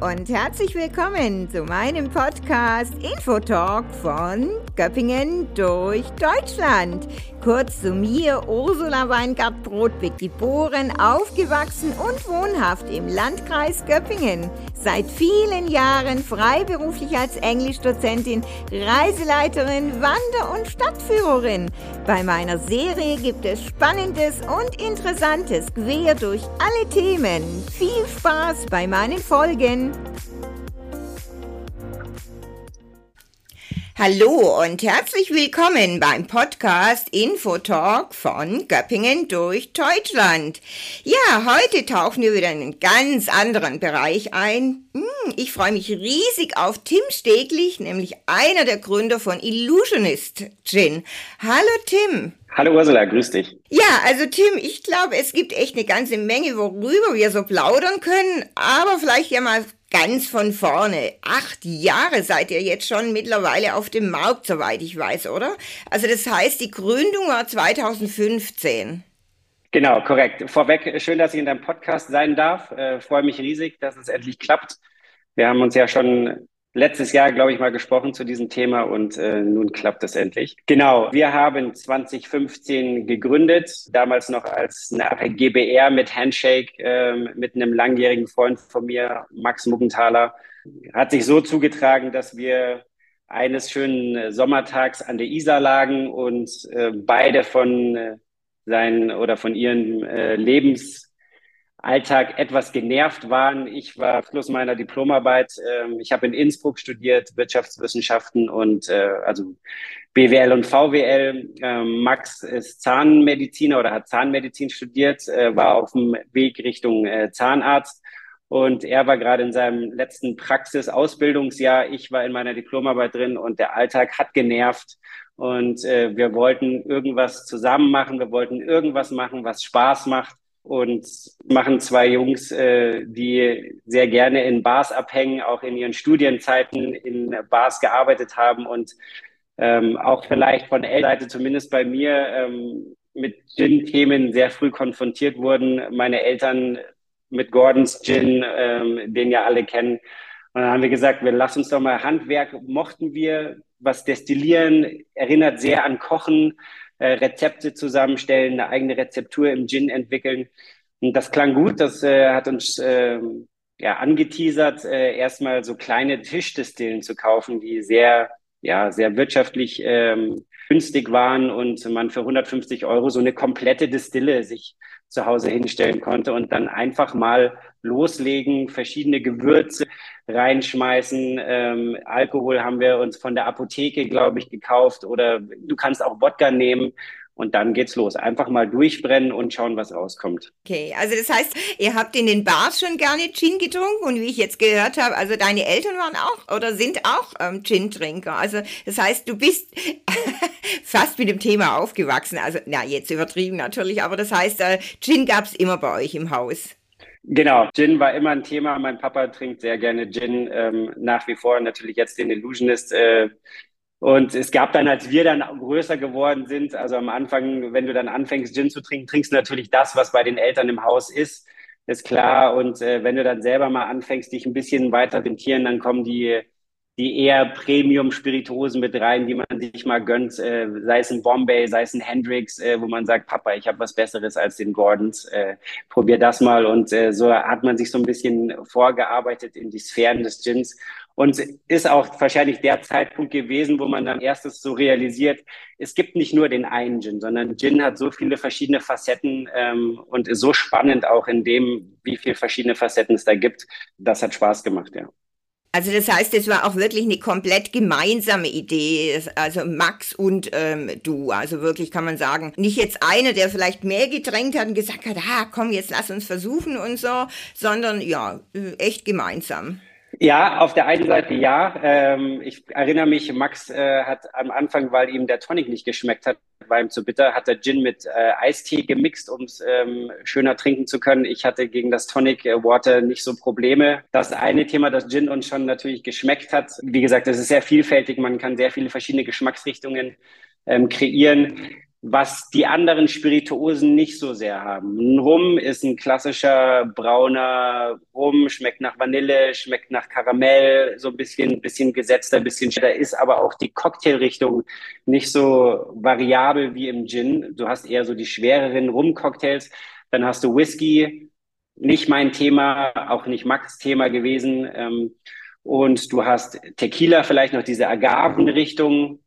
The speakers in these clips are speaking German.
und herzlich willkommen zu meinem Podcast Infotalk von Göppingen durch Deutschland. Kurz zu mir, Ursula Weingart-Brodbeck, geboren, aufgewachsen und wohnhaft im Landkreis Göppingen. Seit vielen Jahren freiberuflich als Englischdozentin, Reiseleiterin, Wander- und Stadtführerin. Bei meiner Serie gibt es Spannendes und Interessantes quer durch alle Themen. Viel Spaß bei meinen Folgen. Hallo und herzlich willkommen beim Podcast Infotalk von Göppingen durch Deutschland. Ja, heute tauchen wir wieder in einen ganz anderen Bereich ein. Hm, ich freue mich riesig auf Tim Steglich, nämlich einer der Gründer von Illusionist Gin. Hallo Tim. Hallo Ursula, grüß dich. Ja, also Tim, ich glaube, es gibt echt eine ganze Menge, worüber wir so plaudern können, aber vielleicht ja mal ganz von vorne. Acht Jahre seid ihr jetzt schon mittlerweile auf dem Markt, soweit ich weiß, oder? Also das heißt, die Gründung war 2015. Genau, korrekt. Vorweg, schön, dass ich in deinem Podcast sein darf. Äh, freue mich riesig, dass es endlich klappt. Wir haben uns ja schon letztes Jahr, glaube ich, mal gesprochen zu diesem Thema und äh, nun klappt es endlich. Genau, wir haben 2015 gegründet, damals noch als eine GBR mit Handshake, äh, mit einem langjährigen Freund von mir, Max Muggenthaler. Hat sich so zugetragen, dass wir eines schönen Sommertags an der Isar lagen und äh, beide von äh, seinen oder von ihren äh, Lebens Alltag etwas genervt waren. Ich war Schluss meiner Diplomarbeit. Ähm, ich habe in Innsbruck studiert, Wirtschaftswissenschaften und äh, also BWL und VWL. Ähm, Max ist Zahnmediziner oder hat Zahnmedizin studiert, äh, war auf dem Weg Richtung äh, Zahnarzt. Und er war gerade in seinem letzten Praxis-Ausbildungsjahr. Ich war in meiner Diplomarbeit drin und der Alltag hat genervt. Und äh, wir wollten irgendwas zusammen machen. Wir wollten irgendwas machen, was Spaß macht und machen zwei Jungs, äh, die sehr gerne in Bars abhängen, auch in ihren Studienzeiten in Bars gearbeitet haben und ähm, auch vielleicht von Elternseite, zumindest bei mir, ähm, mit Gin-Themen sehr früh konfrontiert wurden. Meine Eltern mit Gordons Gin, ähm, den ja alle kennen. Und dann haben wir gesagt, wir lassen uns doch mal Handwerk, mochten wir, was destillieren, erinnert sehr an Kochen äh, Rezepte zusammenstellen, eine eigene Rezeptur im Gin entwickeln. Und das klang gut, das äh, hat uns äh, ja, angeteasert, äh, erstmal so kleine Tischdestillen zu kaufen, die sehr, ja, sehr wirtschaftlich ähm, günstig waren und man für 150 Euro so eine komplette Distille sich zu Hause hinstellen konnte und dann einfach mal loslegen, verschiedene Gewürze reinschmeißen. Ähm, Alkohol haben wir uns von der Apotheke, glaube ich, gekauft oder du kannst auch Wodka nehmen. Und dann geht's los. Einfach mal durchbrennen und schauen, was rauskommt. Okay, also das heißt, ihr habt in den Bars schon gerne Gin getrunken und wie ich jetzt gehört habe, also deine Eltern waren auch oder sind auch ähm, Gin-Trinker. Also das heißt, du bist fast mit dem Thema aufgewachsen. Also na jetzt übertrieben natürlich, aber das heißt, äh, Gin gab's immer bei euch im Haus. Genau, Gin war immer ein Thema. Mein Papa trinkt sehr gerne Gin, ähm, nach wie vor natürlich jetzt den Illusionist. Äh, und es gab dann, als wir dann größer geworden sind, also am Anfang, wenn du dann anfängst, Gin zu trinken, trinkst du natürlich das, was bei den Eltern im Haus ist, ist klar. Und äh, wenn du dann selber mal anfängst, dich ein bisschen weiter rentieren, dann kommen die die eher Premium-Spirituosen mit rein, die man sich mal gönnt, äh, sei es ein Bombay, sei es ein Hendrix, äh, wo man sagt, Papa, ich habe was Besseres als den Gordons, äh, probier das mal. Und äh, so hat man sich so ein bisschen vorgearbeitet in die Sphären des Gins. Und ist auch wahrscheinlich der Zeitpunkt gewesen, wo man dann erstes so realisiert, es gibt nicht nur den einen Gin, sondern Gin hat so viele verschiedene Facetten ähm, und ist so spannend auch in dem, wie viele verschiedene Facetten es da gibt. Das hat Spaß gemacht, ja. Also das heißt, es war auch wirklich eine komplett gemeinsame Idee, also Max und ähm, du. Also wirklich kann man sagen, nicht jetzt einer, der vielleicht mehr getränkt hat und gesagt hat, ah, komm, jetzt lass uns versuchen und so, sondern ja, echt gemeinsam. Ja, auf der einen Seite ja. Ähm, ich erinnere mich, Max äh, hat am Anfang, weil ihm der Tonic nicht geschmeckt hat, war ihm zu bitter, hat er Gin mit äh, Eistee gemixt, um es ähm, schöner trinken zu können. Ich hatte gegen das Tonic äh, Water nicht so Probleme. Das eine Thema, das Gin uns schon natürlich geschmeckt hat. Wie gesagt, es ist sehr vielfältig. Man kann sehr viele verschiedene Geschmacksrichtungen ähm, kreieren was die anderen Spirituosen nicht so sehr haben. Ein Rum ist ein klassischer brauner Rum, schmeckt nach Vanille, schmeckt nach Karamell, so ein bisschen, bisschen gesetzter, bisschen da ist aber auch die Cocktailrichtung nicht so variabel wie im Gin. Du hast eher so die schwereren Rum-Cocktails. Dann hast du Whisky, nicht mein Thema, auch nicht Max Thema gewesen. Ähm, und du hast Tequila, vielleicht noch diese Agavenrichtung,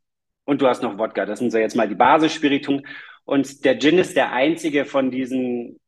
und du hast noch Wodka. Das sind so jetzt mal die Basisspiritungen. Und der Gin ist der einzige von diesen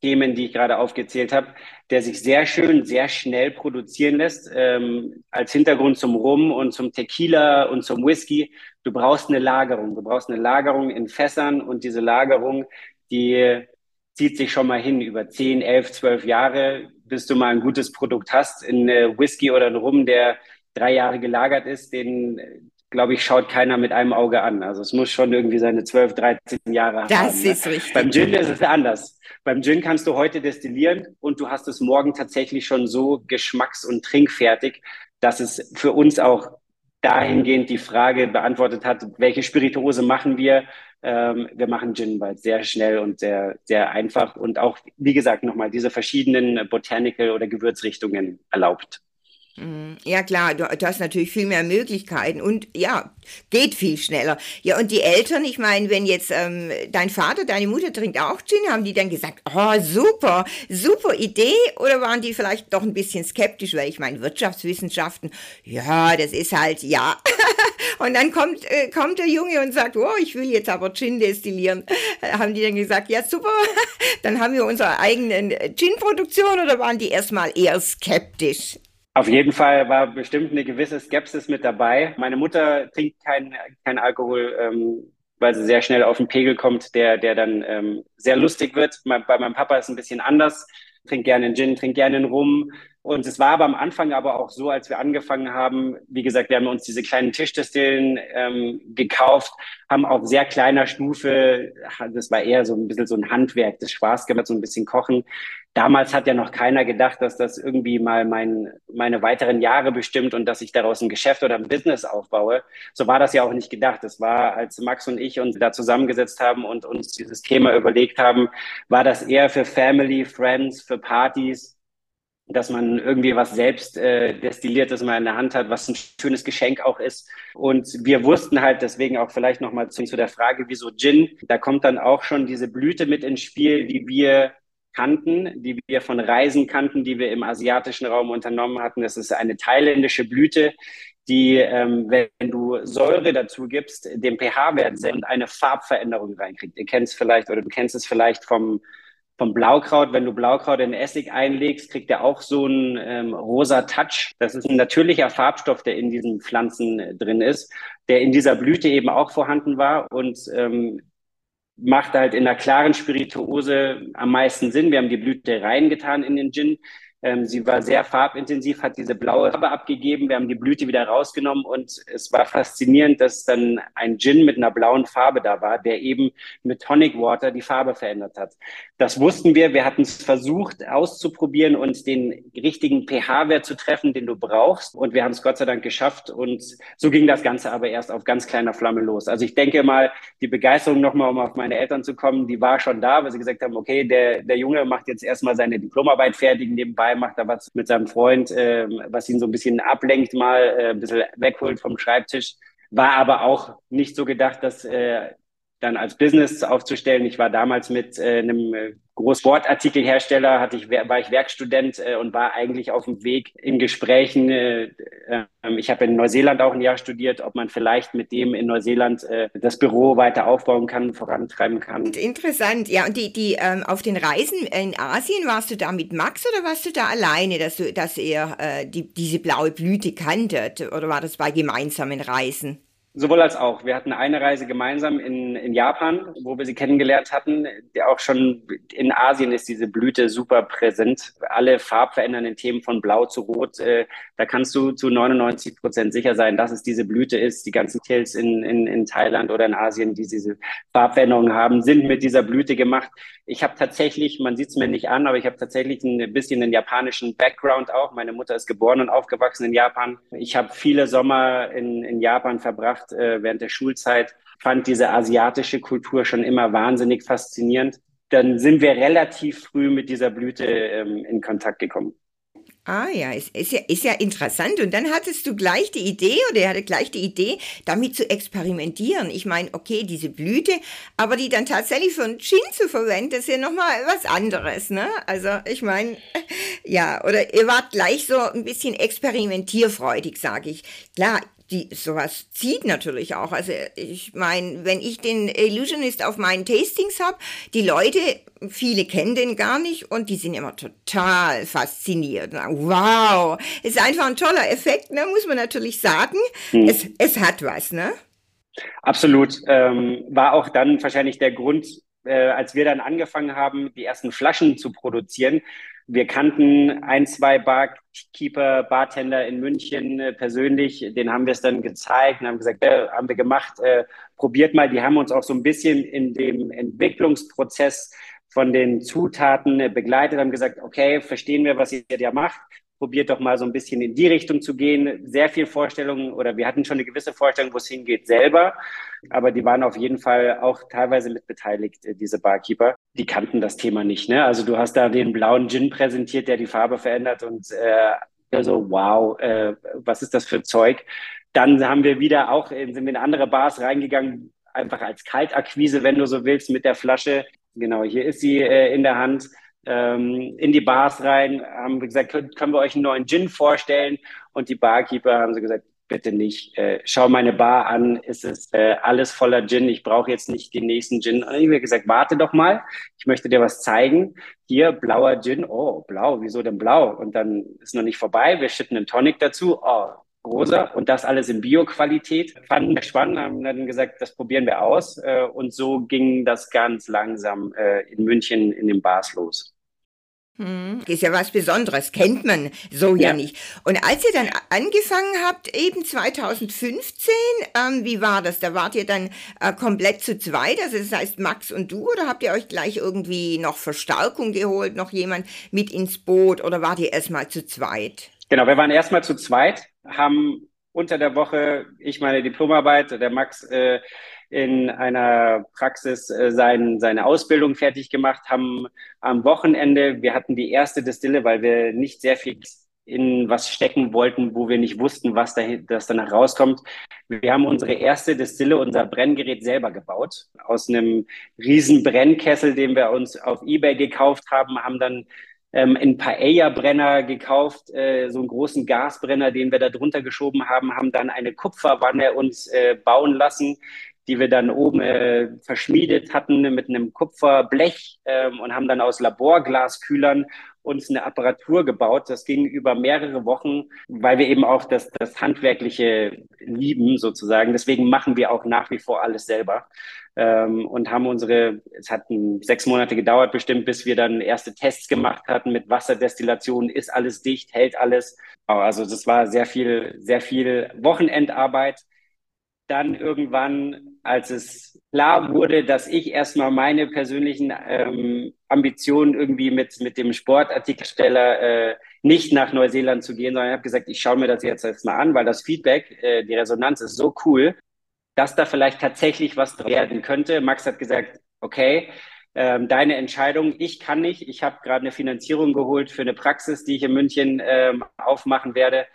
Themen, die ich gerade aufgezählt habe, der sich sehr schön, sehr schnell produzieren lässt. Ähm, als Hintergrund zum Rum und zum Tequila und zum Whisky. Du brauchst eine Lagerung. Du brauchst eine Lagerung in Fässern und diese Lagerung, die zieht sich schon mal hin über 10, 11, 12 Jahre, bis du mal ein gutes Produkt hast. In äh, Whisky oder in Rum, der drei Jahre gelagert ist, den glaube ich, schaut keiner mit einem Auge an. Also es muss schon irgendwie seine 12, 13 Jahre das haben. Das ne? ist ne? richtig. Beim Gin ist es anders. Beim Gin kannst du heute destillieren und du hast es morgen tatsächlich schon so geschmacks- und trinkfertig, dass es für uns auch dahingehend die Frage beantwortet hat, welche Spirituose machen wir? Ähm, wir machen Gin, weil es sehr schnell und sehr, sehr einfach und auch, wie gesagt, nochmal diese verschiedenen Botanical- oder Gewürzrichtungen erlaubt. Mhm. Ja klar, du, du, hast natürlich viel mehr Möglichkeiten und ja, geht viel schneller. Ja, und die Eltern, ich meine, wenn jetzt ähm, dein Vater, deine Mutter trinkt auch Gin, haben die dann gesagt, oh super, super Idee oder waren die vielleicht doch ein bisschen skeptisch, weil ich meine, Wirtschaftswissenschaften, ja, das ist halt, ja. und dann kommt, äh, kommt der Junge und sagt, oh, ich will jetzt aber Gin destillieren. Äh, haben die dann gesagt, ja super, dann haben wir unsere eigenen Gin-Produktion oder waren die erstmal eher skeptisch? Auf jeden Fall war bestimmt eine gewisse Skepsis mit dabei. Meine Mutter trinkt keinen kein Alkohol, ähm, weil sie sehr schnell auf den Pegel kommt, der, der dann ähm, sehr lustig wird. Bei meinem Papa ist es ein bisschen anders. Trinkt gerne einen Gin, trinkt gerne einen Rum. Und es war aber am Anfang aber auch so, als wir angefangen haben, wie gesagt, wir haben uns diese kleinen Tischdestillen ähm, gekauft, haben auf sehr kleiner Stufe, das war eher so ein bisschen so ein Handwerk, das Spaß gemacht, so ein bisschen kochen, damals hat ja noch keiner gedacht, dass das irgendwie mal mein, meine weiteren Jahre bestimmt und dass ich daraus ein Geschäft oder ein Business aufbaue. So war das ja auch nicht gedacht. Das war, als Max und ich uns da zusammengesetzt haben und uns dieses Thema überlegt haben, war das eher für Family, Friends, für Partys, dass man irgendwie was selbst äh, destilliertes mal in der Hand hat, was ein schönes Geschenk auch ist. Und wir wussten halt deswegen auch vielleicht nochmal zu, zu der Frage, wieso Gin, da kommt dann auch schon diese Blüte mit ins Spiel, die wir kannten, die wir von Reisen kannten, die wir im asiatischen Raum unternommen hatten. Das ist eine thailändische Blüte, die, ähm, wenn du Säure dazu gibst, den pH-Wert senkt und eine Farbveränderung reinkriegt. Ihr kennt es vielleicht oder du kennst es vielleicht vom, vom Blaukraut. Wenn du Blaukraut in Essig einlegst, kriegt er auch so einen ähm, rosa Touch. Das ist ein natürlicher Farbstoff, der in diesen Pflanzen äh, drin ist, der in dieser Blüte eben auch vorhanden war und ähm, macht halt in der klaren Spirituose am meisten Sinn. Wir haben die Blüte reingetan in den Gin. Ähm, sie war sehr farbintensiv, hat diese blaue Farbe abgegeben. Wir haben die Blüte wieder rausgenommen und es war faszinierend, dass dann ein Gin mit einer blauen Farbe da war, der eben mit Tonic Water die Farbe verändert hat. Das wussten wir. Wir hatten es versucht auszuprobieren und den richtigen pH-Wert zu treffen, den du brauchst. Und wir haben es Gott sei Dank geschafft. Und so ging das Ganze aber erst auf ganz kleiner Flamme los. Also ich denke mal, die Begeisterung nochmal, um auf meine Eltern zu kommen, die war schon da, weil sie gesagt haben, okay, der, der Junge macht jetzt erstmal seine Diplomarbeit fertig nebenbei nebenbei macht er was mit seinem Freund, äh, was ihn so ein bisschen ablenkt mal, äh, ein bisschen wegholt vom Schreibtisch. War aber auch nicht so gedacht, dass äh, dann als Business aufzustellen. Ich war damals mit äh, einem äh, Großwortartikelhersteller, hatte ich, war ich Werkstudent äh, und war eigentlich auf dem Weg in Gesprächen. Äh, äh, ich habe in Neuseeland auch ein Jahr studiert, ob man vielleicht mit dem in Neuseeland äh, das Büro weiter aufbauen kann, vorantreiben kann. Interessant, ja. Und die, die ähm, auf den Reisen in Asien, warst du da mit Max oder warst du da alleine, dass, du, dass ihr äh, die, diese blaue Blüte kanntet? Oder war das bei gemeinsamen Reisen? Sowohl als auch. Wir hatten eine Reise gemeinsam in, in Japan, wo wir sie kennengelernt hatten. Auch schon in Asien ist diese Blüte super präsent. Alle farbverändernden Themen von Blau zu Rot, äh, da kannst du zu 99 Prozent sicher sein, dass es diese Blüte ist. Die ganzen Tills in, in, in Thailand oder in Asien, die diese Farbveränderungen haben, sind mit dieser Blüte gemacht. Ich habe tatsächlich, man sieht es mir nicht an, aber ich habe tatsächlich ein bisschen einen japanischen Background auch. Meine Mutter ist geboren und aufgewachsen in Japan. Ich habe viele Sommer in, in Japan verbracht äh, während der Schulzeit fand diese asiatische Kultur schon immer wahnsinnig faszinierend. Dann sind wir relativ früh mit dieser Blüte ähm, in Kontakt gekommen. Ah ja, ist, ist ja, ist ja interessant. Und dann hattest du gleich die Idee oder er hatte gleich die Idee, damit zu experimentieren. Ich meine, okay, diese Blüte, aber die dann tatsächlich für einen Gin zu verwenden, das ist ja nochmal was anderes, ne? Also ich meine, ja, oder ihr wart gleich so ein bisschen experimentierfreudig, sage ich. Klar, die sowas zieht natürlich auch. Also ich meine, wenn ich den Illusionist auf meinen Tastings habe, die Leute, viele kennen den gar nicht und die sind immer total fasziniert. Wow, ist einfach ein toller Effekt, ne? muss man natürlich sagen. Hm. Es, es hat was, ne? Absolut. Ähm, war auch dann wahrscheinlich der Grund, äh, als wir dann angefangen haben, die ersten Flaschen zu produzieren, wir kannten ein, zwei Barkeeper, Bartender in München äh, persönlich, den haben wir es dann gezeigt und haben gesagt, äh, haben wir gemacht, äh, probiert mal. Die haben uns auch so ein bisschen in dem Entwicklungsprozess von den Zutaten äh, begleitet, haben gesagt, okay, verstehen wir, was ihr da macht probiert doch mal so ein bisschen in die Richtung zu gehen. Sehr viel Vorstellungen oder wir hatten schon eine gewisse Vorstellung, wo es hingeht selber, aber die waren auf jeden Fall auch teilweise mit beteiligt, äh, diese Barkeeper. Die kannten das Thema nicht. Ne? Also du hast da den blauen Gin präsentiert, der die Farbe verändert und äh, also wow, äh, was ist das für Zeug? Dann haben wir wieder auch, sind wir in andere Bars reingegangen, einfach als Kaltakquise, wenn du so willst, mit der Flasche. Genau, hier ist sie äh, in der Hand ähm, in die Bars rein, haben gesagt, können, können wir euch einen neuen Gin vorstellen? Und die Barkeeper haben so gesagt, bitte nicht. Äh, schau meine Bar an, es ist äh, alles voller Gin. Ich brauche jetzt nicht den nächsten Gin. Und ich habe gesagt, warte doch mal, ich möchte dir was zeigen. Hier, blauer Gin. Oh, blau, wieso denn blau? Und dann ist noch nicht vorbei. Wir schütten einen Tonic dazu. Oh, rosa. Und das alles in Bio-Qualität. Fanden wir spannend, haben dann gesagt, das probieren wir aus. Äh, und so ging das ganz langsam äh, in München in den Bars los. Hm, ist ja was Besonderes, kennt man so ja. ja, nicht. Und als ihr dann angefangen habt, eben 2015, ähm, wie war das? Da wart ihr dann äh, komplett zu zweit, also das heißt Max und du, oder habt ihr euch gleich irgendwie noch Verstärkung geholt, noch jemand mit ins Boot, oder wart ihr erstmal zu zweit? Genau, wir waren erstmal zu zweit, haben unter der Woche ich meine Diplomarbeit, der Max äh, in einer Praxis äh, sein, seine Ausbildung fertig gemacht, haben am Wochenende, wir hatten die erste Distille, weil wir nicht sehr viel in was stecken wollten, wo wir nicht wussten, was da, das danach rauskommt. Wir haben unsere erste Distille, unser Brenngerät selber gebaut. Aus einem riesen Brennkessel, den wir uns auf Ebay gekauft haben, haben dann ähm, einen Paella-Brenner gekauft, äh, so einen großen Gasbrenner, den wir da drunter geschoben haben, haben dann eine Kupferwanne uns äh, bauen lassen, die wir dann oben äh, verschmiedet hatten mit einem Kupferblech ähm, und haben dann aus Laborglaskühlern uns eine Apparatur gebaut. Das ging über mehrere Wochen, weil wir eben auch das, das Handwerkliche lieben sozusagen. Deswegen machen wir auch nach wie vor alles selber ähm, und haben unsere, es hat sechs Monate gedauert bestimmt, bis wir dann erste Tests gemacht hatten mit Wasserdestillation. Ist alles dicht, hält alles. Also das war sehr viel, sehr viel Wochenendarbeit dann irgendwann, als es klar wurde, dass ich erstmal meine persönlichen ähm, Ambitionen irgendwie mit, mit dem Sportartikelsteller äh, nicht nach Neuseeland zu gehen, sondern ich habe gesagt, ich schaue mir das jetzt erstmal an, weil das Feedback, äh, die Resonanz ist so cool, dass da vielleicht tatsächlich was werden könnte. Max hat gesagt, okay, ähm, deine Entscheidung, ich kann nicht, ich habe gerade eine Finanzierung geholt für eine Praxis, die ich in München ähm, aufmachen werde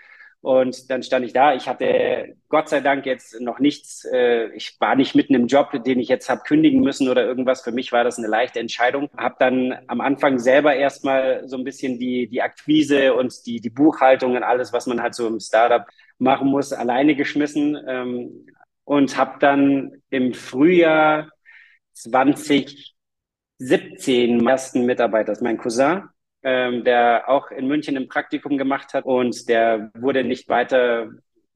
und dann stand ich da. Ich hatte Gott sei Dank jetzt noch nichts. Äh, ich war nicht mitten im Job, den ich jetzt habe kündigen müssen oder irgendwas. Für mich war das eine leichte Entscheidung. Habe dann am Anfang selber erstmal so ein bisschen die, die Akquise und die, die Buchhaltung und alles, was man halt so im Startup machen muss, alleine geschmissen. Ähm, und habe dann im Frühjahr 2017 ersten Mitarbeiter, das ist mein Cousin, ähm, der auch in München ein Praktikum gemacht hat und der wurde nicht weiter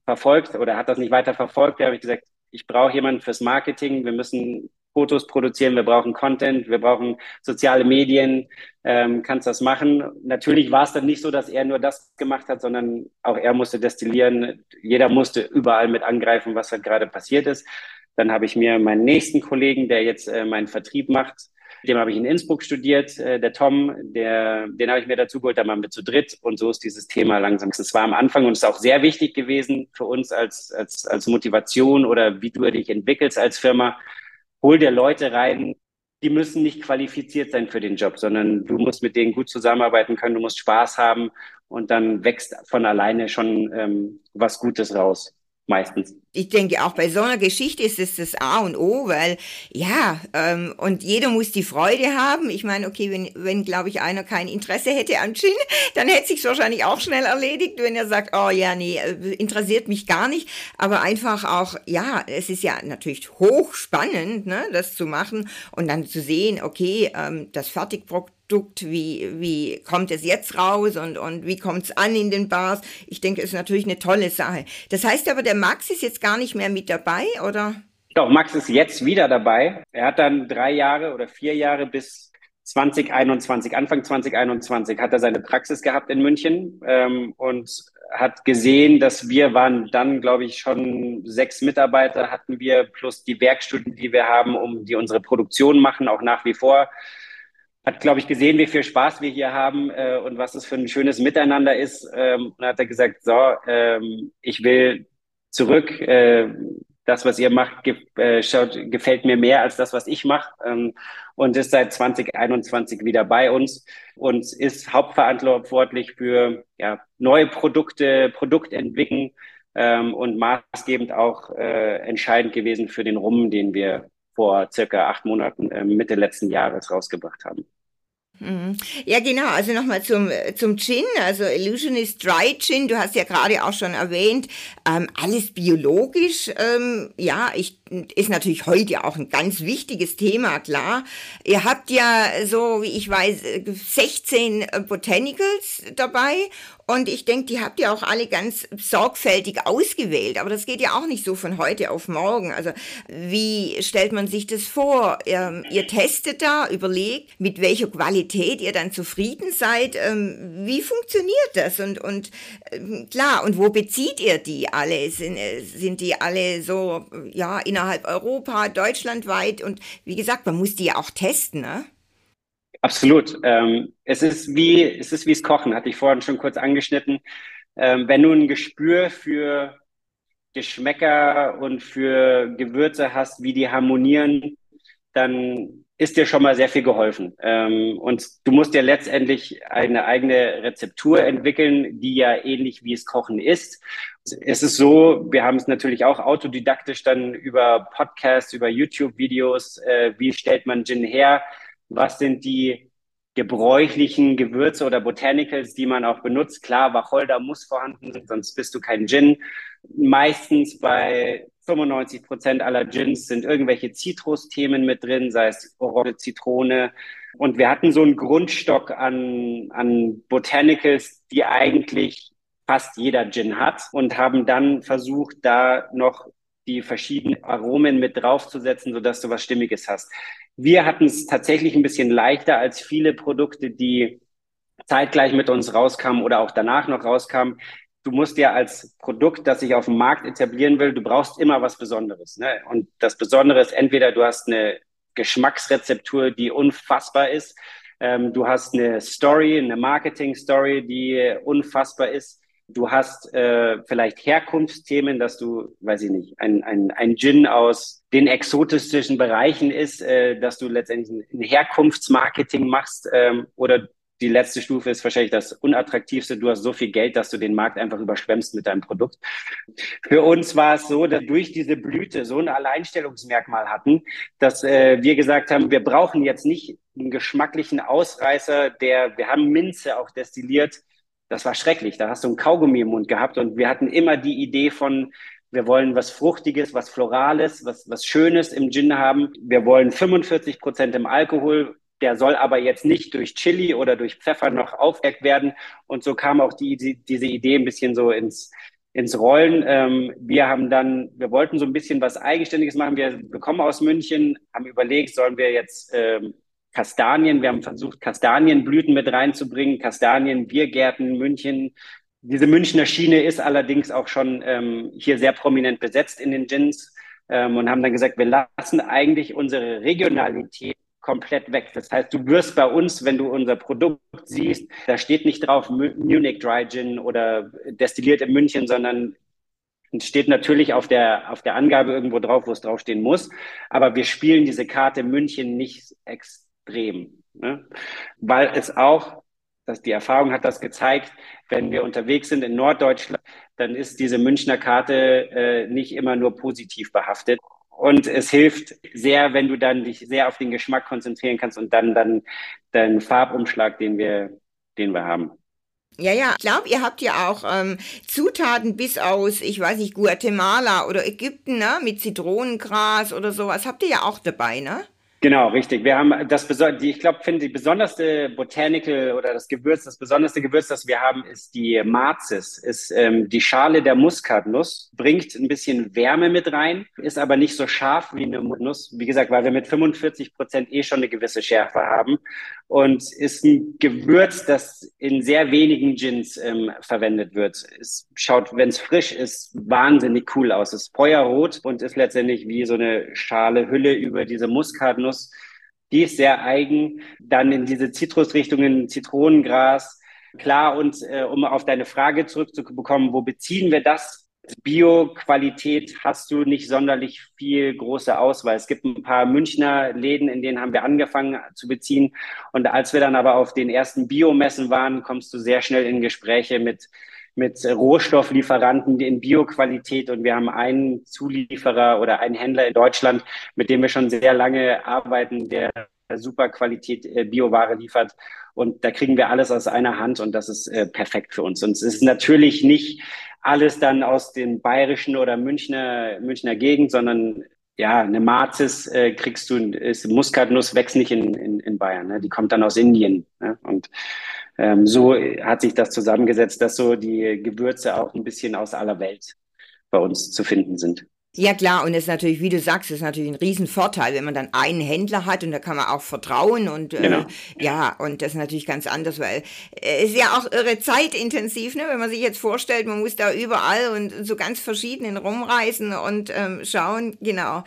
verfolgt oder hat das nicht weiter verfolgt. Da habe ich gesagt, ich brauche jemanden fürs Marketing. Wir müssen Fotos produzieren, wir brauchen Content, wir brauchen soziale Medien. Ähm, kannst das machen? Natürlich war es dann nicht so, dass er nur das gemacht hat, sondern auch er musste destillieren. Jeder musste überall mit angreifen, was halt gerade passiert ist. Dann habe ich mir meinen nächsten Kollegen, der jetzt äh, meinen Vertrieb macht, Dem habe ich in Innsbruck studiert, äh, der Tom, der, den habe ich mir dazu geholt, da waren wir zu dritt und so ist dieses Thema langsam. Es war am Anfang und ist auch sehr wichtig gewesen für uns als, als, als Motivation oder wie du dich entwickelst als Firma. Hol dir Leute rein, die müssen nicht qualifiziert sein für den Job, sondern du musst mit denen gut zusammenarbeiten können, du musst Spaß haben und dann wächst von alleine schon ähm, was Gutes raus meistens. Ich denke, auch bei so einer Geschichte ist es das A und O, weil ja, ähm, und jeder muss die Freude haben. Ich meine, okay, wenn, wenn glaube ich, einer kein Interesse hätte an Gin, dann hätte sich wahrscheinlich auch schnell erledigt, wenn er sagt, oh ja, nee, äh, interessiert mich gar nicht. Aber einfach auch, ja, es ist ja natürlich hochspannend, ne, das zu machen und dann zu sehen, okay, ähm, das Fertigprodukt Produkt, wie, wie kommt es jetzt raus und, und wie kommt es an in den Bars. Ich denke, es ist natürlich eine tolle Sache. Das heißt aber, der Max ist jetzt gar nicht mehr mit dabei, oder? Doch, Max ist jetzt wieder dabei. Er hat dann drei Jahre oder vier Jahre bis 2021, Anfang 2021 hat er seine Praxis gehabt in München ähm, und hat gesehen, dass wir waren dann, glaube ich, schon sechs Mitarbeiter hatten wir plus die Werkstudien, die wir haben, um die unsere Produktion machen, auch nach wie vor hat, glaube ich, gesehen, wie viel Spaß wir hier haben äh, und was es für ein schönes Miteinander ist. Ähm, und hat er gesagt, so, ähm, ich will zurück. Äh, das, was ihr macht, äh, schaut, gefällt mir mehr als das, was ich mache. Ähm, und ist seit 2021 wieder bei uns und ist hauptverantwortlich für ja, neue Produkte, Produktentwicklung ähm, und maßgebend auch äh, entscheidend gewesen für den Rum, den wir vor circa acht Monaten äh, Mitte letzten Jahres rausgebracht haben. Mhm. Ja, genau. Also nochmal zum, zum Gin, also Illusionist Dry Gin, du hast ja gerade auch schon erwähnt, ähm, alles biologisch. Ähm, ja, ich, ist natürlich heute auch ein ganz wichtiges Thema, klar. Ihr habt ja, so wie ich weiß, 16 äh, Botanicals dabei und ich denke, die habt ihr auch alle ganz sorgfältig ausgewählt. Aber das geht ja auch nicht so von heute auf morgen. Also wie stellt man sich das vor? Ähm, ihr testet da, überlegt, mit welcher Qualität ihr dann zufrieden seid. Ähm, wie funktioniert das? Und, und ähm, klar, und wo bezieht ihr die alle? Sind, äh, sind die alle so, ja, innerhalb Europa, deutschlandweit? Und wie gesagt, man muss die ja auch testen, ne? Absolut. Ähm, es ist wie es ist wie Kochen, hatte ich vorhin schon kurz angeschnitten. Ähm, wenn du ein Gespür für Geschmäcker und für Gewürze hast, wie die harmonieren, dann ist dir schon mal sehr viel geholfen. Ähm, und du musst dir letztendlich eine eigene Rezeptur entwickeln, die ja ähnlich wie es Kochen ist. Es ist so, wir haben es natürlich auch autodidaktisch dann über Podcasts, über YouTube-Videos, äh, wie stellt man Gin her, was sind die gebräuchlichen Gewürze oder Botanicals, die man auch benutzt. Klar, Wacholder muss vorhanden sein, sonst bist du kein Gin. Meistens bei 95 Prozent aller Gins sind irgendwelche Zitrusthemen mit drin, sei es Orange, Zitrone. Und wir hatten so einen Grundstock an, an Botanicals, die eigentlich fast jeder Gin hat und haben dann versucht, da noch die verschiedenen Aromen mit draufzusetzen, sodass du was Stimmiges hast. Wir hatten es tatsächlich ein bisschen leichter als viele Produkte, die zeitgleich mit uns rauskamen oder auch danach noch rauskamen. Du musst ja als Produkt, das sich auf dem Markt etablieren will, du brauchst immer was Besonderes. Ne? Und das Besondere ist entweder du hast eine Geschmacksrezeptur, die unfassbar ist, ähm, du hast eine Story, eine Marketing-Story, die unfassbar ist, Du hast äh, vielleicht Herkunftsthemen, dass du, weiß ich nicht, ein, ein, ein Gin aus den exotischen Bereichen ist, äh, dass du letztendlich ein, Herkunftsmarketing machst ähm, oder die letzte Stufe ist wahrscheinlich das unattraktivste. Du hast so viel Geld, dass du den Markt einfach überschwemmst mit deinem Produkt. Für uns war es so, dass durch diese Blüte so ein Alleinstellungsmerkmal hatten, dass äh, wir gesagt haben, wir brauchen jetzt nicht einen geschmacklichen Ausreißer, der, wir haben Minze auch destilliert, das war schrecklich. Da hast du ein Kaugummi im Mund gehabt und wir hatten immer die Idee von, wir wollen was Fruchtiges, was Florales, was, was Schönes im Gin haben. Wir wollen 45 Prozent im Alkohol. Der soll aber jetzt nicht durch Chili oder durch Pfeffer noch aufgeweckt werden. Und so kam auch die, die, diese Idee ein bisschen so ins, ins Rollen. Ähm, wir haben dann, wir wollten so ein bisschen was Eigenständiges machen. Wir, wir kommen aus München, haben überlegt, sollen wir jetzt ähm, Kastanien. Wir haben versucht, Kastanienblüten mit reinzubringen, Kastanien, Biergärten, München. Diese Münchner Schiene ist allerdings auch schon ähm, hier sehr prominent besetzt in den Gins ähm, und haben dann gesagt, wir lassen eigentlich unsere Regionalität komplett weg. Das heißt, du wirst bei uns, wenn du unser Produkt siehst, da steht nicht drauf Munich Dry Gin oder destilliert in München, sondern steht natürlich auf der, auf der Angabe irgendwo drauf, wo es draufstehen muss. Aber wir spielen diese Karte München nicht extrem. Ne? Weil es auch, dass die Erfahrung hat das gezeigt, wenn wir unterwegs sind in Norddeutschland, dann ist diese Münchner Karte äh, nicht immer nur positiv behaftet. Und es hilft sehr, wenn du dann dich sehr auf den Geschmack konzentrieren kannst und dann dann deinen Farbumschlag, den wir, den wir haben. Ja, ja, ich glaube, ihr habt ja auch ähm, Zutaten bis aus, ich weiß nicht, Guatemala oder Ägypten, ne? Mit Zitronengras oder sowas. Habt ihr ja auch dabei, ne? Genau, richtig. Wir haben das, die, ich glaube, finde die besonderste Botanical oder das Gewürz, das besonderste Gewürz, das wir haben, ist die Marzis, ist ähm, die Schale der Muskatnuss, bringt ein bisschen Wärme mit rein, ist aber nicht so scharf wie eine Nuss. Wie gesagt, weil wir mit 45 Prozent eh schon eine gewisse Schärfe haben und ist ein Gewürz, das in sehr wenigen Gins ähm, verwendet wird. Es schaut, wenn es frisch ist, wahnsinnig cool aus. Es ist feuerrot und ist letztendlich wie so eine Schale Hülle über diese Muskatnuss Nuss, die ist sehr eigen. Dann in diese Zitrusrichtungen, Zitronengras. Klar, und äh, um auf deine Frage zurückzubekommen, wo beziehen wir das? Bio-Qualität hast du nicht sonderlich viel große Auswahl. Es gibt ein paar Münchner Läden, in denen haben wir angefangen zu beziehen. Und als wir dann aber auf den ersten Biomessen waren, kommst du sehr schnell in Gespräche mit mit Rohstofflieferanten in Bioqualität und wir haben einen Zulieferer oder einen Händler in Deutschland, mit dem wir schon sehr lange arbeiten, der super Qualität äh, Bioware liefert. Und da kriegen wir alles aus einer Hand und das ist äh, perfekt für uns. Und es ist natürlich nicht alles dann aus den bayerischen oder Münchner, Münchner Gegend, sondern ja, eine Marzis äh, kriegst du, ist Muskatnuss wächst nicht in, in, in Bayern, ne? die kommt dann aus Indien. Ne? Und ähm, so hat sich das zusammengesetzt, dass so die Gewürze auch ein bisschen aus aller Welt bei uns zu finden sind. Ja klar, und es ist natürlich, wie du sagst, es ist natürlich ein Riesenvorteil, wenn man dann einen Händler hat und da kann man auch vertrauen und äh, genau. ja, und das ist natürlich ganz anders, weil es äh, ist ja auch irre zeitintensiv, ne? wenn man sich jetzt vorstellt, man muss da überall und so ganz verschiedenen rumreisen und ähm, schauen, genau.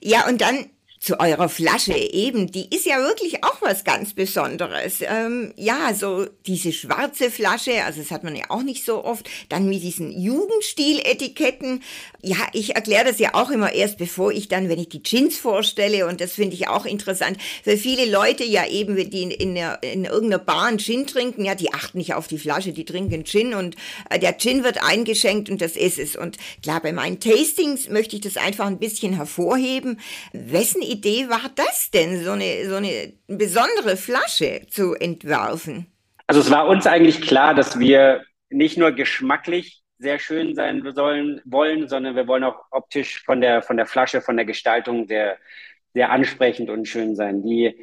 Ja, und dann zu eurer Flasche eben, die ist ja wirklich auch was ganz Besonderes. Ähm, ja, so diese schwarze Flasche, also das hat man ja auch nicht so oft, dann mit diesen Jugendstil-Etiketten. Ja, ich erkläre das ja auch immer erst, bevor ich dann, wenn ich die Gins vorstelle, und das finde ich auch interessant, weil viele Leute ja eben, die in, in, der, in irgendeiner Bar einen Gin trinken, ja, die achten nicht auf die Flasche, die trinken Gin und äh, der Gin wird eingeschenkt und das ist es. Und klar, bei meinen Tastings möchte ich das einfach ein bisschen hervorheben. Wessen Idee war das denn, so eine, so eine besondere Flasche zu entwerfen? Also es war uns eigentlich klar, dass wir nicht nur geschmacklich sehr schön sein sollen, wollen, sondern wir wollen auch optisch von der, von der Flasche, von der Gestaltung sehr, sehr ansprechend und schön sein. Die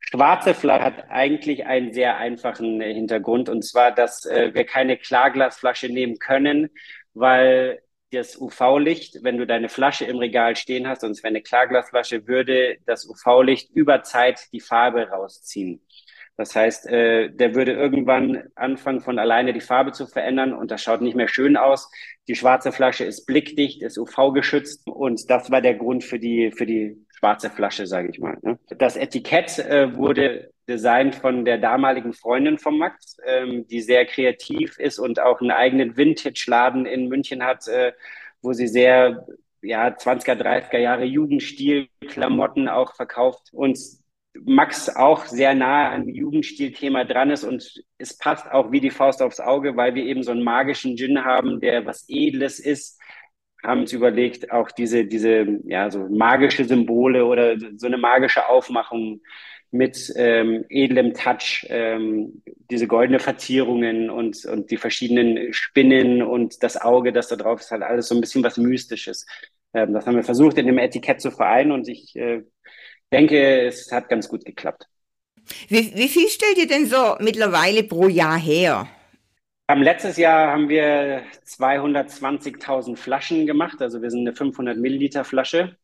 schwarze Flasche hat eigentlich einen sehr einfachen Hintergrund und zwar, dass äh, wir keine Klarglasflasche nehmen können, weil das UV-Licht, wenn du deine Flasche im Regal stehen hast, es wäre eine Klarglasflasche, würde das UV-Licht über Zeit die Farbe rausziehen. Das heißt, äh, der würde irgendwann anfangen, von alleine die Farbe zu verändern und das schaut nicht mehr schön aus. Die schwarze Flasche ist blickdicht, ist UV-geschützt und das war der Grund für die, für die schwarze Flasche, sage ich mal. Ne? Das Etikett äh, wurde designt von der damaligen Freundin von Max, ähm, die sehr kreativ ist und auch einen eigenen Vintage-Laden in München hat, äh, wo sie sehr ja, 20er, 30er Jahre Jugendstil-Klamotten auch verkauft und Max auch sehr nah an Jugendstil-Thema dran ist und es passt auch wie die Faust aufs Auge, weil wir eben so einen magischen Gin haben, der was Edles ist, haben uns überlegt, auch diese, diese, ja, so magische Symbole oder so eine magische Aufmachung mit ähm, edlem Touch, ähm, diese goldene Verzierungen und, und die verschiedenen Spinnen und das Auge, das da drauf ist, halt alles so ein bisschen was Mystisches. Ähm, das haben wir versucht in dem Etikett zu vereinen und ich äh, denke, es hat ganz gut geklappt. Wie, wie viel stellt ihr denn so mittlerweile pro Jahr her? Am letztes Jahr haben wir 220.000 Flaschen gemacht, also wir sind eine 500 Milliliter Flasche.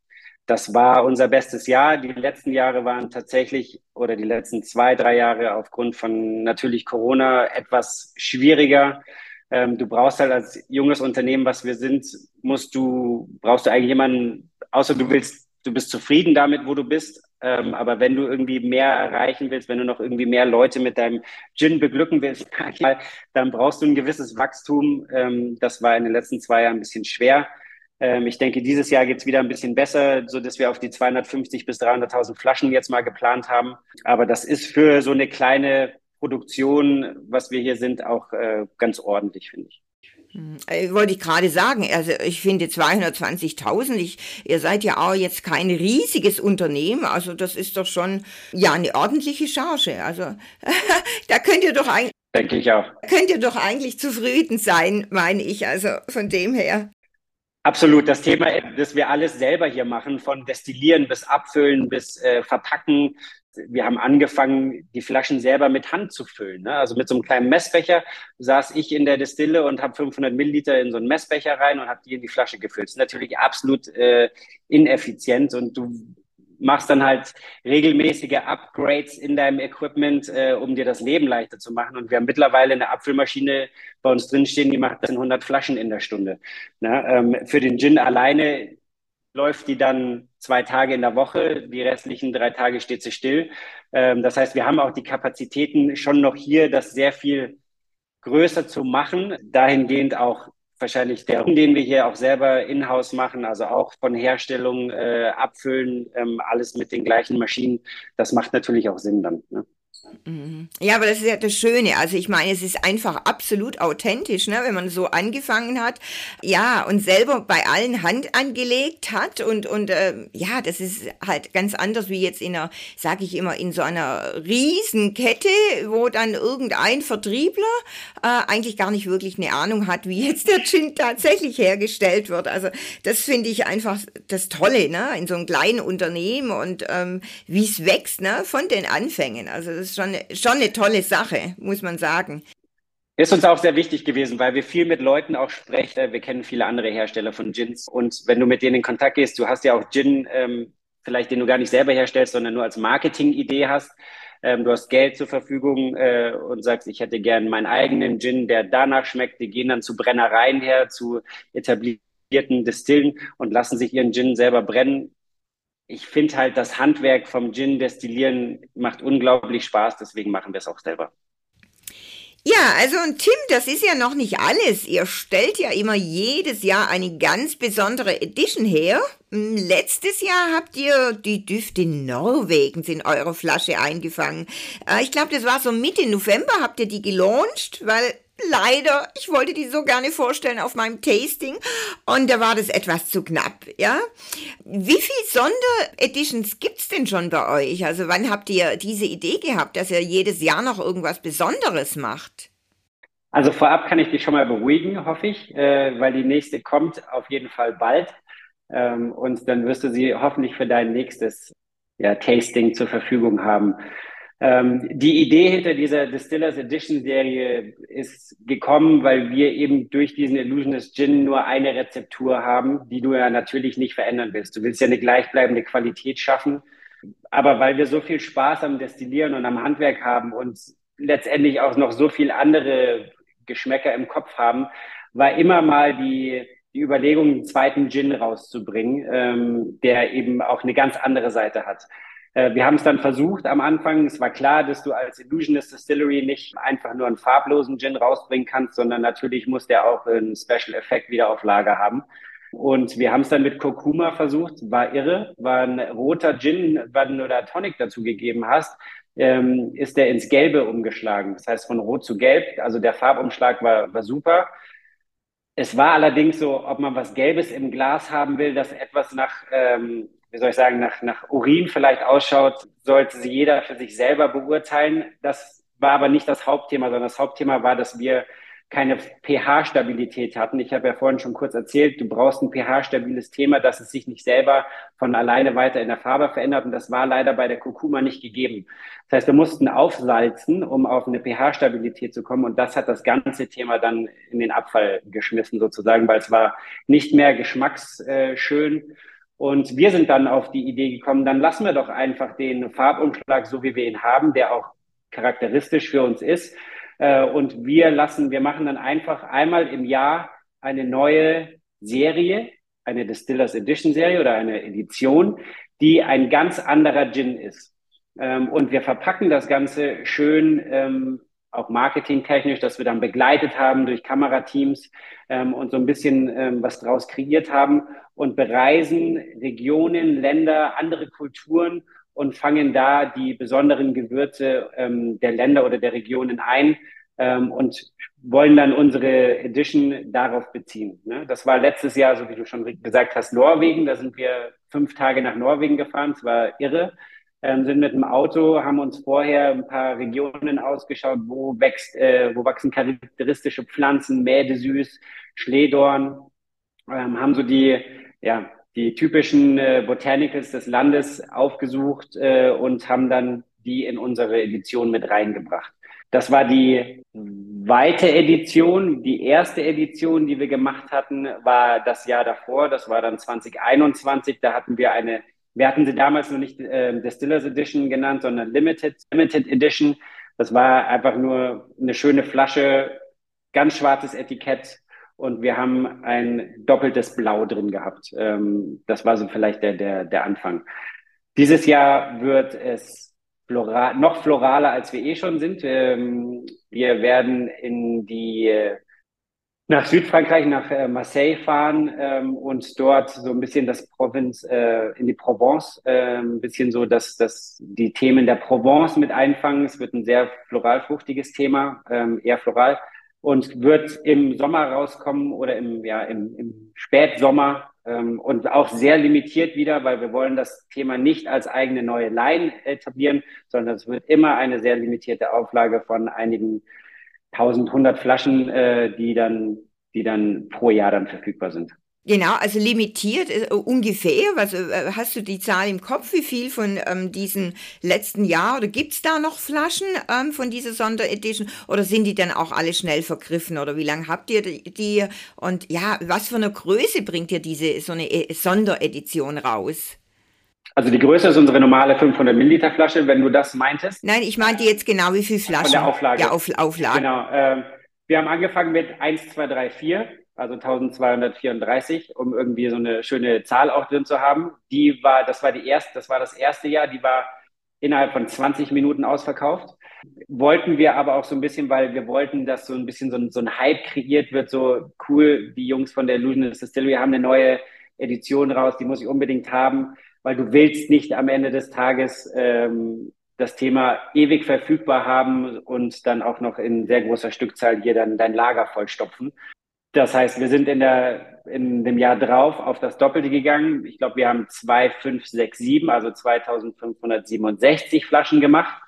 Das war unser bestes Jahr. Die letzten Jahre waren tatsächlich oder die letzten zwei, drei Jahre aufgrund von natürlich Corona etwas schwieriger. Ähm, du brauchst halt als junges Unternehmen, was wir sind, musst du, brauchst du eigentlich jemanden, außer du willst du bist zufrieden damit, wo du bist. Ähm, aber wenn du irgendwie mehr erreichen willst, wenn du noch irgendwie mehr Leute mit deinem Gin beglücken willst, dann brauchst du ein gewisses Wachstum. Ähm, das war in den letzten zwei Jahren ein bisschen schwer. Ähm, ich denke, dieses Jahr geht es wieder ein bisschen besser, so dass wir auf die 250 bis 300.000 Flaschen jetzt mal geplant haben. Aber das ist für so eine kleine Produktion, was wir hier sind, auch äh, ganz ordentlich, finde ich. Äh, wollte ich gerade sagen, also ich finde 220.000, ihr seid ja auch jetzt kein riesiges Unternehmen, also das ist doch schon ja eine ordentliche Charge. Also da könnt ihr doch eigentlich Denke ich auch. Könnt ihr doch eigentlich zufrieden sein, meine ich, also von dem her. Absolut. Das Thema, dass wir alles selber hier machen, von Destillieren bis Abfüllen bis äh, Verpacken, wir haben angefangen, die Flaschen selber mit Hand zu füllen. Ne? Also mit so einem kleinen Messbecher saß ich in der Distille und habe 500 Milliliter in so einen Messbecher rein und habe die in die Flasche gefüllt. Das ist natürlich absolut äh, ineffizient und du machst dann halt regelmäßige Upgrades in deinem Equipment, äh, um dir das Leben leichter zu machen. Und wir haben mittlerweile eine Abfüllmaschine bei uns drinstehen, die macht 100 Flaschen in der Stunde. Ne? Ähm, für den Gin alleine läuft die dann zwei Tage in der Woche, die restlichen drei Tage steht sie still. Ähm, das heißt, wir haben auch die Kapazitäten schon noch hier, das sehr viel größer zu machen, dahingehend auch wahrscheinlich der, den wir hier auch selber in-house machen, also auch von Herstellung äh, abfüllen, ähm, alles mit den gleichen Maschinen, das macht natürlich auch Sinn dann. Ne? Mhm. Ja, aber das ist ja das Schöne. Also ich meine, es ist einfach absolut authentisch, ne, wenn man so angefangen hat, ja, und selber bei allen Hand angelegt hat und und äh, ja, das ist halt ganz anders wie jetzt in einer, sage ich immer, in so einer Riesenkette, wo dann irgendein Vertriebler äh, eigentlich gar nicht wirklich eine Ahnung hat, wie jetzt der Gin tatsächlich hergestellt wird. Also das finde ich einfach das Tolle, ne, in so einem kleinen Unternehmen und ähm, wie es wächst, ne, von den Anfängen. Also ist schon, schon eine tolle Sache, muss man sagen. Ist uns auch sehr wichtig gewesen, weil wir viel mit Leuten auch sprechen. Wir kennen viele andere Hersteller von Gins. Und wenn du mit denen in Kontakt gehst, du hast ja auch Gin, ähm, vielleicht den du gar nicht selber herstellst, sondern nur als Marketing-Idee hast. Ähm, du hast Geld zur Verfügung äh, und sagst, ich hätte gern meinen eigenen Gin, der danach schmeckt. Die gehen dann zu Brennereien her, zu etablierten Distillen und lassen sich ihren Gin selber brennen ich finde halt, das Handwerk vom Gin destillieren macht unglaublich Spaß, deswegen machen wir es auch selber. Ja, also und Tim, das ist ja noch nicht alles. Ihr stellt ja immer jedes Jahr eine ganz besondere Edition her. Hm, letztes Jahr habt ihr die Düfte Norwegens in eure Flasche eingefangen. Äh, ich glaube, das war so Mitte November habt ihr die gelauncht, weil leider, ich wollte die so gerne vorstellen auf meinem Tasting und da war das etwas zu knapp, ja. Wie viel Sondereditions gibt's denn schon bei euch? Also wann habt ihr diese Idee gehabt, dass ihr jedes Jahr noch irgendwas Besonderes macht? Also vorab kann ich dich schon mal beruhigen, hoffe ich, äh, weil die nächste kommt auf jeden Fall bald. Ähm, und dann wirst du sie hoffentlich für dein nächstes ja, Tasting zur Verfügung haben. Ähm, die Idee hinter dieser Distillers Edition Serie ist gekommen, weil wir eben durch diesen Illusionist Gin nur eine Rezeptur haben, die du ja natürlich nicht verändern willst. Du willst ja eine gleichbleibende Qualität schaffen. Aber weil wir so viel Spaß am Destillieren und am Handwerk haben und letztendlich auch noch so viel andere Geschmäcker im Kopf haben, war immer mal die, die Überlegung, einen zweiten Gin rauszubringen, ähm, der eben auch eine ganz andere Seite hat. Äh, wir haben es dann versucht am Anfang. Es war klar, dass du als Illusionist Distillery nicht einfach nur einen farblosen Gin rausbringen kannst, sondern natürlich muss der auch einen Special Effekt wieder auf Lager haben. Und wir haben es dann mit Kurkuma versucht, war irre, war ein roter Gin, wenn du da Tonic dazu gegeben hast, ähm, ist der ins Gelbe umgeschlagen. Das heißt von Rot zu Gelb, also der Farbumschlag war, war super. Es war allerdings so, ob man was Gelbes im Glas haben will, das etwas nach ähm, wie soll ich sagen, nach, nach Urin vielleicht ausschaut, sollte sie jeder für sich selber beurteilen. Das war aber nicht das Hauptthema, sondern das Hauptthema war, dass wir keine pH-Stabilität hatten. Ich habe ja vorhin schon kurz erzählt, du brauchst ein pH-stabiles Thema, dass es sich nicht selber von alleine weiter in der Farbe verändert. Und das war leider bei der Kurkuma nicht gegeben. Das heißt, wir mussten aufsalzen, um auf eine pH-Stabilität zu kommen. Und das hat das ganze Thema dann in den Abfall geschmissen sozusagen, weil es war nicht mehr geschmacksschön und wir sind dann auf die Idee gekommen, dann lassen wir doch einfach den Farbumschlag, so wie wir ihn haben, der auch charakteristisch für uns ist. Äh, und wir lassen, wir machen dann einfach einmal im Jahr eine neue Serie, eine Distillers Edition Serie oder eine Edition, die ein ganz anderer Gin ist. Ähm, und wir verpacken das Ganze schön ähm, auch marketingtechnisch, dass wir dann begleitet haben durch Kamerateams ähm, und so ein bisschen ähm, was draus kreiert haben und bereisen Regionen, Länder, andere Kulturen und fangen da die besonderen Gewürze ähm, der Länder oder der Regionen ein ähm, und wollen dann unsere Edition darauf beziehen. Ne? Das war letztes Jahr, so wie du schon gesagt hast, Norwegen. Da sind wir fünf Tage nach Norwegen gefahren. Es war irre ähm, sind mit dem Auto, haben uns vorher ein paar Regionen ausgeschaut, wo wächst, äh, wo wachsen charakteristische Pflanzen, Mädesüß, Schledorn, ähm, haben so die, ja, die typischen äh, Botanicals des Landes aufgesucht äh, und haben dann die in unsere Edition mit reingebracht. Das war die weite Edition. Die erste Edition, die wir gemacht hatten, war das Jahr davor. Das war dann 2021. Da hatten wir eine wir hatten sie damals noch nicht äh, Distillers Edition genannt, sondern Limited, Limited Edition. Das war einfach nur eine schöne Flasche, ganz schwarzes Etikett und wir haben ein doppeltes Blau drin gehabt. Ähm, das war so vielleicht der, der, der Anfang. Dieses Jahr wird es floral, noch floraler, als wir eh schon sind. Ähm, wir werden in die nach Südfrankreich, nach äh, Marseille fahren ähm, und dort so ein bisschen das Provinz, äh, in die Provence, äh, ein bisschen so dass das, die Themen der Provence mit einfangen. Es wird ein sehr floral-fruchtiges Thema, ähm, eher floral und wird im Sommer rauskommen oder im, ja, im, im Spätsommer ähm, und auch sehr limitiert wieder, weil wir wollen das Thema nicht als eigene neue Line etablieren, sondern es wird immer eine sehr limitierte Auflage von einigen 1100 Flaschen, äh, die dann, die dann pro Jahr dann verfügbar sind. Genau, also limitiert äh, ungefähr. Was, äh, hast du die Zahl im Kopf, wie viel von ähm, diesem letzten Jahr oder gibt's da noch Flaschen ähm, von dieser Sonderedition oder sind die dann auch alle schnell vergriffen oder wie lange habt ihr die? Und ja, was für eine Größe bringt ihr diese so eine äh, Sonderedition raus? Also die Größe ist unsere normale 500 Milliliter Flasche, wenn du das meintest. Nein, ich meinte jetzt genau, wie viel Flaschen. Von der Auflage. Ja, auf, Auflage. Genau. Äh, wir haben angefangen mit 1, 2, 3, 4, also 1234, um irgendwie so eine schöne Zahl auch drin zu haben. Die war, das war die erste, das war das erste Jahr, die war innerhalb von 20 Minuten ausverkauft. Wollten wir aber auch so ein bisschen, weil wir wollten, dass so ein bisschen so ein, so ein Hype kreiert wird, so cool, die Jungs von der Illusion Distillery haben eine neue Edition raus, die muss ich unbedingt haben weil du willst nicht am Ende des Tages ähm, das Thema ewig verfügbar haben und dann auch noch in sehr großer Stückzahl hier dann dein Lager vollstopfen. Das heißt, wir sind in, der, in dem Jahr drauf auf das Doppelte gegangen. Ich glaube, wir haben 2567, also 2567 Flaschen gemacht.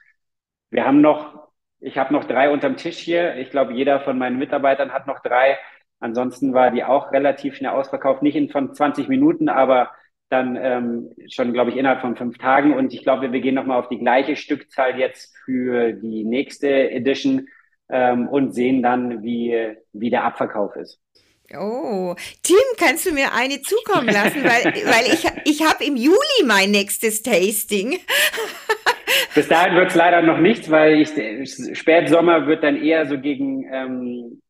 Wir haben noch, ich habe noch drei unterm Tisch hier. Ich glaube, jeder von meinen Mitarbeitern hat noch drei. Ansonsten war die auch relativ schnell ausverkauft, nicht in von 20 Minuten, aber dann ähm, schon, glaube ich, innerhalb von fünf Tagen. Und ich glaube, wir gehen nochmal auf die gleiche Stückzahl jetzt für die nächste Edition ähm, und sehen dann, wie, wie der Abverkauf ist. Oh, Tim, kannst du mir eine zukommen lassen, weil, weil ich, ich habe im Juli mein nächstes Tasting. Bis dahin wird es leider noch nichts, weil ich, Spätsommer wird dann eher so gegen, ähm,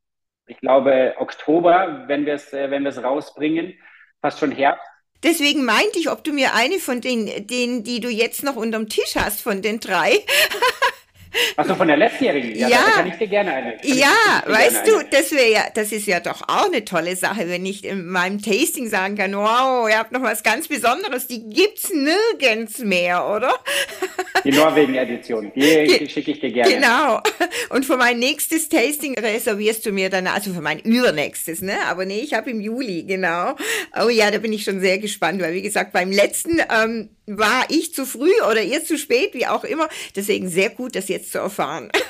ich glaube, Oktober, wenn wir es äh, wenn wir es rausbringen, fast schon Herbst. Deswegen meinte ich, ob du mir eine von den, den, die du jetzt noch unterm Tisch hast, von den drei. Achso, von der letztjährigen? Ja, ja. Da kann ich dir gerne eine. Ja, weißt du, das wäre ja, das ist ja doch auch eine tolle Sache, wenn ich in meinem Tasting sagen kann, wow, ihr habt noch was ganz Besonderes, die gibt's nirgends mehr, oder? Die Norwegen-Edition, die schicke ich dir gerne. Genau. Und für mein nächstes Tasting reservierst du mir dann, also für mein übernächstes, ne? Aber nee, ich habe im Juli, genau. Oh ja, da bin ich schon sehr gespannt, weil wie gesagt, beim letzten ähm, war ich zu früh oder ihr zu spät, wie auch immer. Deswegen sehr gut, das jetzt zu erfahren.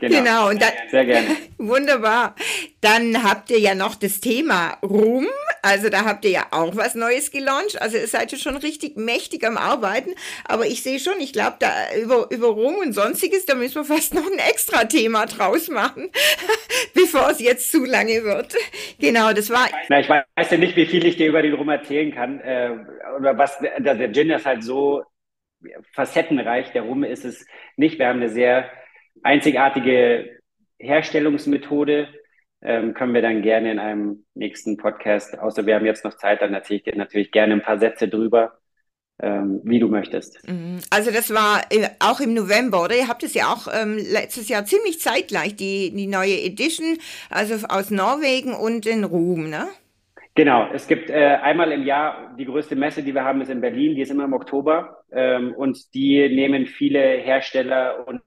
Genau, genau. Und dann, Sehr gerne. Wunderbar. Dann habt ihr ja noch das Thema Rum. Also da habt ihr ja auch was Neues gelauncht. Also ihr seid ja schon richtig mächtig am Arbeiten. Aber ich sehe schon, ich glaube, da über, über Rum und sonstiges, da müssen wir fast noch ein extra Thema draus machen, bevor es jetzt zu lange wird. Genau, das war. Na, ich weiß ja nicht, wie viel ich dir über den Rum erzählen kann. Äh, oder was, der Gin ist halt so facettenreich. Der Rum ist es nicht. Wir haben eine sehr einzigartige Herstellungsmethode. ähm, können wir dann gerne in einem nächsten Podcast, außer wir haben jetzt noch Zeit, dann erzähle ich dir natürlich gerne ein paar Sätze drüber, ähm, wie du möchtest. Mhm. Also das war auch im November, oder? Ihr habt es ja auch ähm, letztes Jahr ziemlich zeitgleich, die, die neue Edition, also aus Norwegen und in Ruhm, ne? Genau, es gibt äh, einmal im Jahr die größte Messe, die wir haben, ist in Berlin, die ist immer im Oktober ähm, und die nehmen viele Hersteller und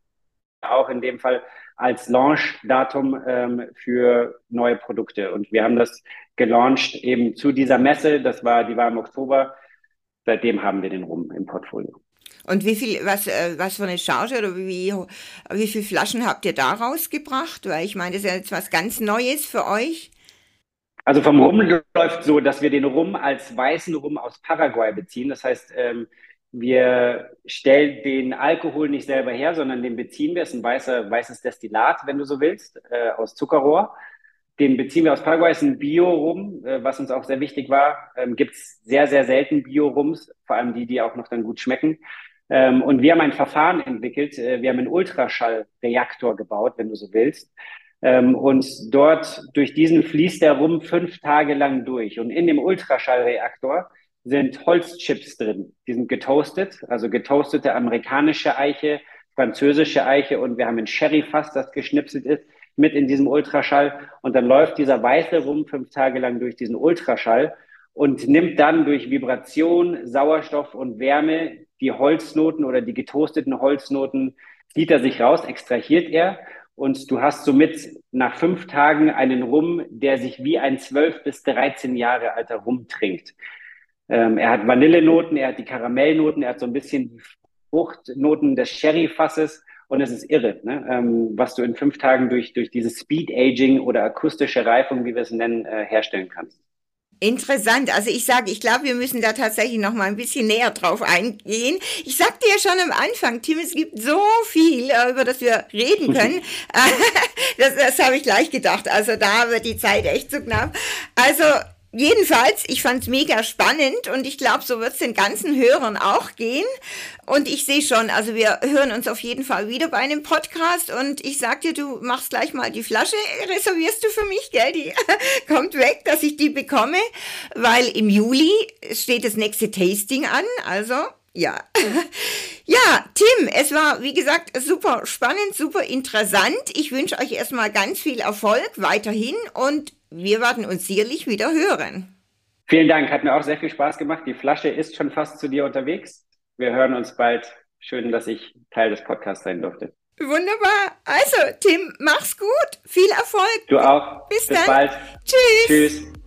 auch in dem Fall als Launch-Datum ähm, für neue Produkte. Und wir haben das gelauncht eben zu dieser Messe, das war, die war im Oktober. Seitdem haben wir den Rum im Portfolio. Und wie viel, was, äh, was für eine Charge oder wie, wie viele Flaschen habt ihr da rausgebracht? Weil ich meine, das ist ja jetzt was ganz Neues für euch. Also vom Rum läuft so, dass wir den Rum als weißen Rum aus Paraguay beziehen. Das heißt, ähm, wir stellen den Alkohol nicht selber her, sondern den beziehen wir. Es ist ein weißer, weißes Destillat, wenn du so willst, äh, aus Zuckerrohr. Den beziehen wir aus Paraguay, ist ein Bio-Rum, äh, was uns auch sehr wichtig war. Ähm, Gibt es sehr, sehr selten Bio-Rums, vor allem die, die auch noch dann gut schmecken. Ähm, und wir haben ein Verfahren entwickelt. Äh, wir haben einen Ultraschallreaktor gebaut, wenn du so willst. Ähm, und dort, durch diesen fließt der Rum fünf Tage lang durch. Und in dem Ultraschallreaktor sind Holzchips drin. Die sind getoastet, also getoastete amerikanische Eiche, französische Eiche und wir haben ein Sherryfass, das geschnipselt ist, mit in diesem Ultraschall. Und dann läuft dieser weiße Rum fünf Tage lang durch diesen Ultraschall und nimmt dann durch Vibration, Sauerstoff und Wärme die Holznoten oder die getoasteten Holznoten, zieht er sich raus, extrahiert er und du hast somit nach fünf Tagen einen Rum, der sich wie ein zwölf bis dreizehn Jahre alter Rum trinkt. Ähm, er hat Vanillenoten, er hat die Karamellnoten, er hat so ein bisschen die Fruchtnoten des Sherryfasses und es ist irre, ne? ähm, was du in fünf Tagen durch, durch dieses Speed Aging oder akustische Reifung, wie wir es nennen, äh, herstellen kannst. Interessant. Also ich sage, ich glaube, wir müssen da tatsächlich noch mal ein bisschen näher drauf eingehen. Ich sagte ja schon am Anfang, Tim, es gibt so viel, äh, über das wir reden können. das das habe ich gleich gedacht. Also da wird die Zeit echt zu knapp. Also Jedenfalls, ich fand's mega spannend und ich glaube, so wird's den ganzen Hörern auch gehen. Und ich sehe schon, also wir hören uns auf jeden Fall wieder bei einem Podcast und ich sag dir, du machst gleich mal die Flasche, reservierst du für mich, gell? Die kommt weg, dass ich die bekomme, weil im Juli steht das nächste Tasting an, also ja. Ja, Tim, es war, wie gesagt, super spannend, super interessant. Ich wünsche euch erstmal ganz viel Erfolg weiterhin und wir werden uns sicherlich wieder hören. Vielen Dank, hat mir auch sehr viel Spaß gemacht. Die Flasche ist schon fast zu dir unterwegs. Wir hören uns bald. Schön, dass ich Teil des Podcasts sein durfte. Wunderbar. Also, Tim, mach's gut. Viel Erfolg. Du auch. Bis, Bis dann. bald. Tschüss. Tschüss.